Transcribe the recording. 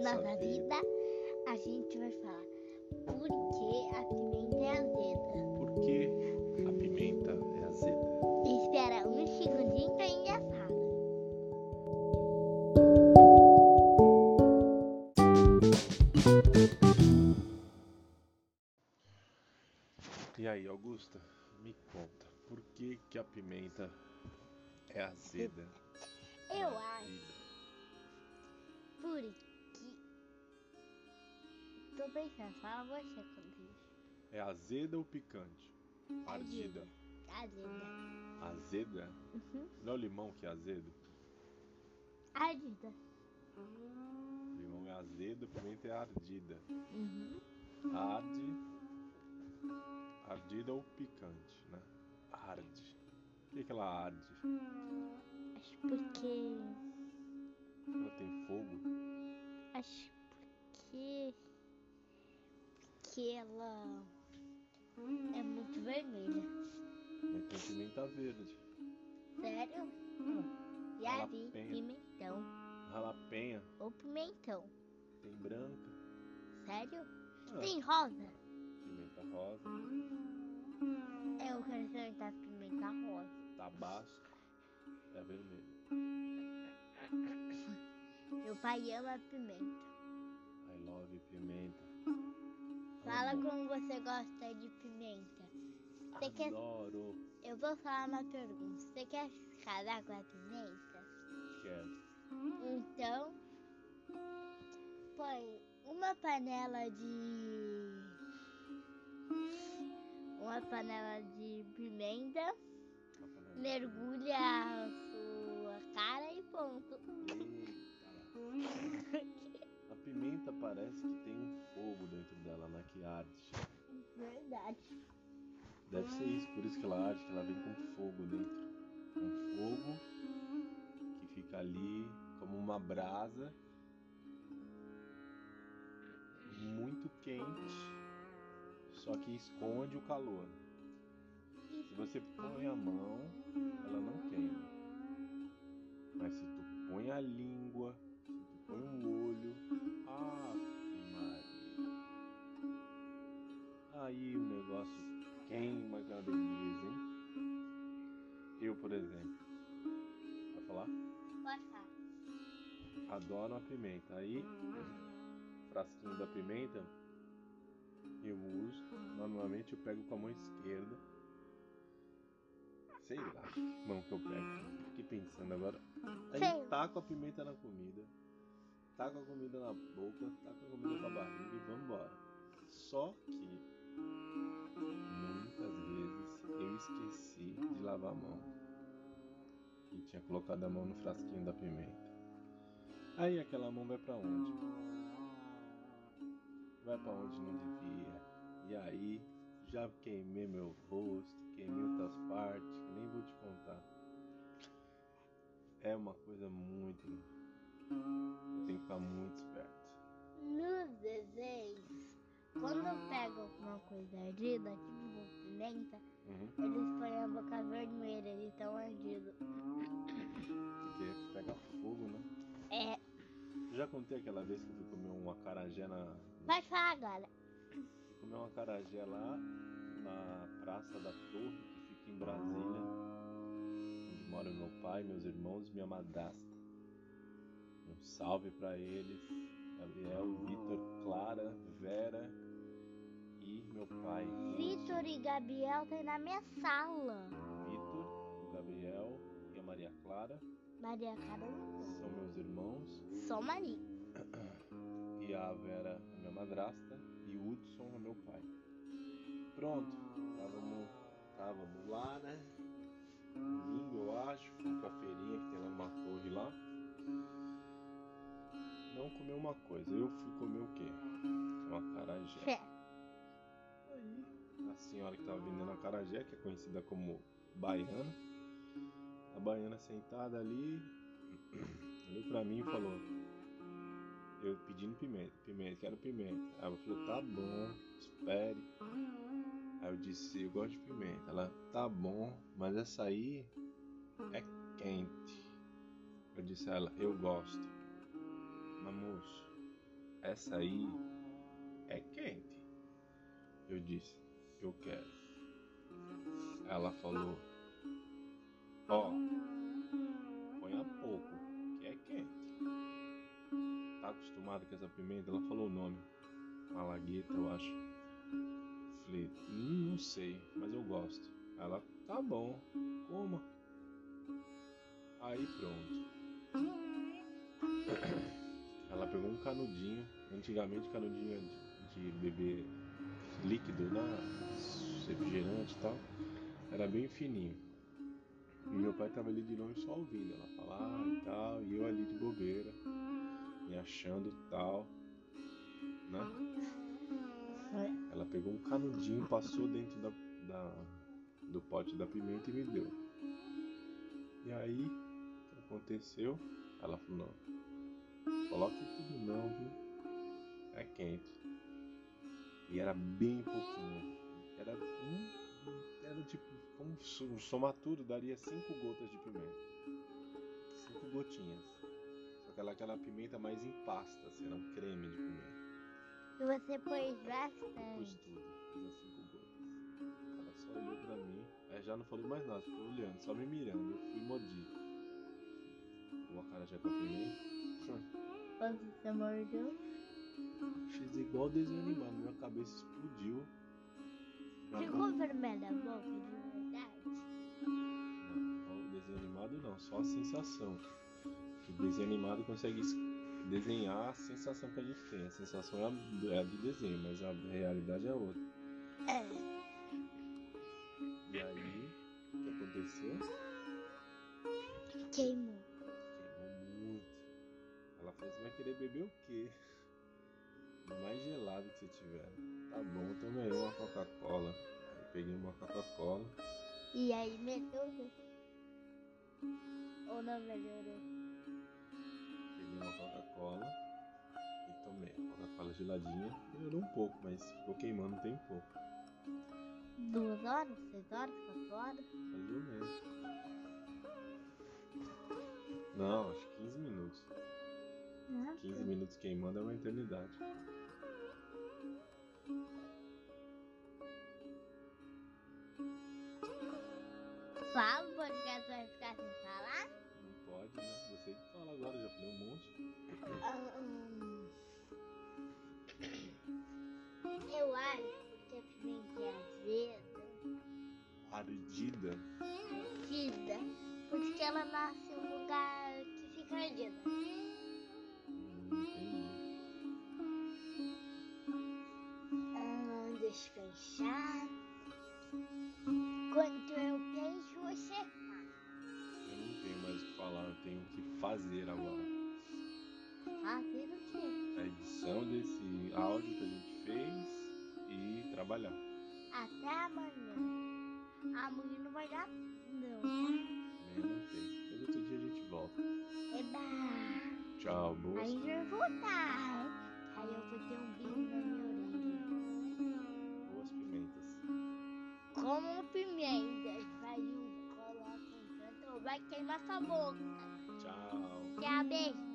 nossa, Nossa vida, a gente vai falar por que a pimenta é azeda. Por que a pimenta é azeda? Espera um segundinho que a gente já fala. E aí, Augusta, me conta, por que que a pimenta é azeda? Eu acho vida? porque. Tô pensando, fala você quando. É azeda ou picante? Ardida. Azeda. Azeda? Uhum. Não é o limão que é azedo? Ardida. Limão é azedo, pimenta é ardida. Uhum. Arde. Ardida ou picante, né? Arde. Por que, que ela arde? Acho porque. Ela tem fogo? Acho porque. Porque ela. É muito vermelha. Mas tem pimenta verde. Sério? Já vi. Pimentão. Jalapenha. Ou pimentão. Tem branca. Sério? Ah, Tem rosa? Pimenta rosa. Eu quero experimentar pimenta rosa. Tabasco. É vermelho. Meu pai ama pimenta. I love pimenta. Fala como você gosta de pimenta. Você quer... Adoro. Eu vou falar uma pergunta. Você quer casar com a pimenta? Quero. Então, põe uma panela de. Uma panela de pimenta, panela de mergulha a sua cara e ponto. Parece que tem um fogo dentro dela, né? Que arde. Verdade. Deve ser isso, por isso que ela arde, que ela vem com fogo dentro. Um fogo que fica ali como uma brasa muito quente, só que esconde o calor. Se você põe a mão, ela não queima. Mas se tu põe a língua, Aí o negócio queima que é uma hein? Eu, por exemplo, vai falar? Pode falar. Adoro a pimenta. Aí, frasquinho da pimenta, eu uso. Normalmente eu pego com a mão esquerda. Sei lá, mão que eu pego. Fiquei pensando agora. Aí Sei. taco a pimenta na comida. Taco a comida na boca, taco a comida pra barriga e vambora. Só que muitas vezes eu esqueci de lavar a mão. E tinha colocado a mão no frasquinho da pimenta. Aí aquela mão vai pra onde? Vai pra onde não devia. E aí já queimei meu rosto, queimei outras partes, que nem vou te contar. É uma coisa muito. Eu tenho que ficar muito esperto. Nos desenhos, quando pegam uma coisa ardida, tipo pimenta, Uhum. eles põem a boca vermelha, eles estão ardidos. Porque pega fogo, né? É, Eu já contei aquela vez que eu fui comer um acarajé na. pode falar agora. Fui comer um acarajé lá na Praça da Torre, que fica em Brasília, onde mora meu pai, meus irmãos e minha madrasta. Um salve pra eles, Gabriel, Vitor, Clara, Vera e meu pai. Vitor e Gabriel estão na minha sala. Vitor, o Gabriel e a Maria Clara Maria Carolina. são meus irmãos Sou Maria. e a Vera é minha madrasta e o Hudson é meu pai. Pronto, estávamos estávamos lá, né? Domingo, eu acho, fui pra feirinha que tem lá numa torre lá. Não comer uma coisa, eu fui comer o quê? Um acarajé. Aí, a senhora que estava vendendo acarajé, que é conhecida como baiana, a baiana sentada ali, olhou pra mim e falou: Eu pedindo pimenta, pimenta, quero pimenta. Aí ela falou: Tá bom, espere. Aí eu disse: Eu gosto de pimenta. Ela: Tá bom, mas essa aí é quente. Eu disse a ela: Eu gosto. Moço, essa aí é quente. Eu disse, eu quero. Ela falou, ó, põe a pouco, que é quente. Tá acostumado com essa pimenta? Ela falou o nome. Malagueta, eu acho. Falei, hum, não sei, mas eu gosto. Ela, tá bom, coma. Aí pronto. Ela pegou um canudinho. Antigamente canudinho é de, de beber líquido, né? Refrigerante e tal. Era bem fininho. E meu pai tava ali de longe só ouvindo ela falar e tal. E eu ali de bobeira. Me achando tal. Né? Ela pegou um canudinho, passou dentro da, da, do pote da pimenta e me deu. E aí, o que aconteceu? Ela falou, não, coloque tudo não, viu? É quente. E era bem pouquinho. Era um. Era tipo. Um somar tudo daria cinco gotas de pimenta. Cinco gotinhas. Só que ela aquela pimenta mais em pasta, assim, era um creme de pimenta. E você pôs bastante. Pus tudo, fiz as cinco gotas. Ela só olhou pra mim. Aí já não falou mais nada, ficou olhando, só me mirando. Eu fui mordido. O cara já com a pimenta. Você mordeu? Fiz igual desenho animado, minha cabeça explodiu. Ficou vermelha a boca de verdade? Não, o desenho animado não, só a sensação. O desenho animado consegue desenhar a sensação que a gente tem. A sensação é a, é a do desenho, mas a realidade é outra. É. E aí, o que aconteceu? Queimou. Você vai querer beber o quê? O mais gelado que você tiver. Tá bom, tomei uma Coca-Cola. Aí peguei uma Coca-Cola. E aí melhorou? Ou não melhorou? Peguei uma Coca-Cola e tomei. Coca-Cola geladinha. Melhorou um pouco, mas ficou queimando um tempo. Duas horas? Seis horas? Quatro horas? Mais ou menos. Não, acho que 15 minutos. Nossa. 15 minutos queimando é uma eternidade. Fala, o podcast vai ficar sem falar? Não pode, né? Você que fala agora, já falei um monte. Ahn, Eu acho que a pimenta é azeda, Ardida. ardida, porque ela nasce em um lugar que fica ardida. Que fazer agora. Fazer o quê? A edição desse áudio que a gente fez e trabalhar. Até amanhã. Amanhã não vai dar, não. Amanhã não tem. Mas outro dia a gente volta. Eba! Tchau, boas. Aí eu vou voltar. Aí eu vou ter um bico na minha orelha. Boas pimentas. Como pimenta. Vai um coloca um canto, vai queimar sua boca. Tchau. Tchau, beijo.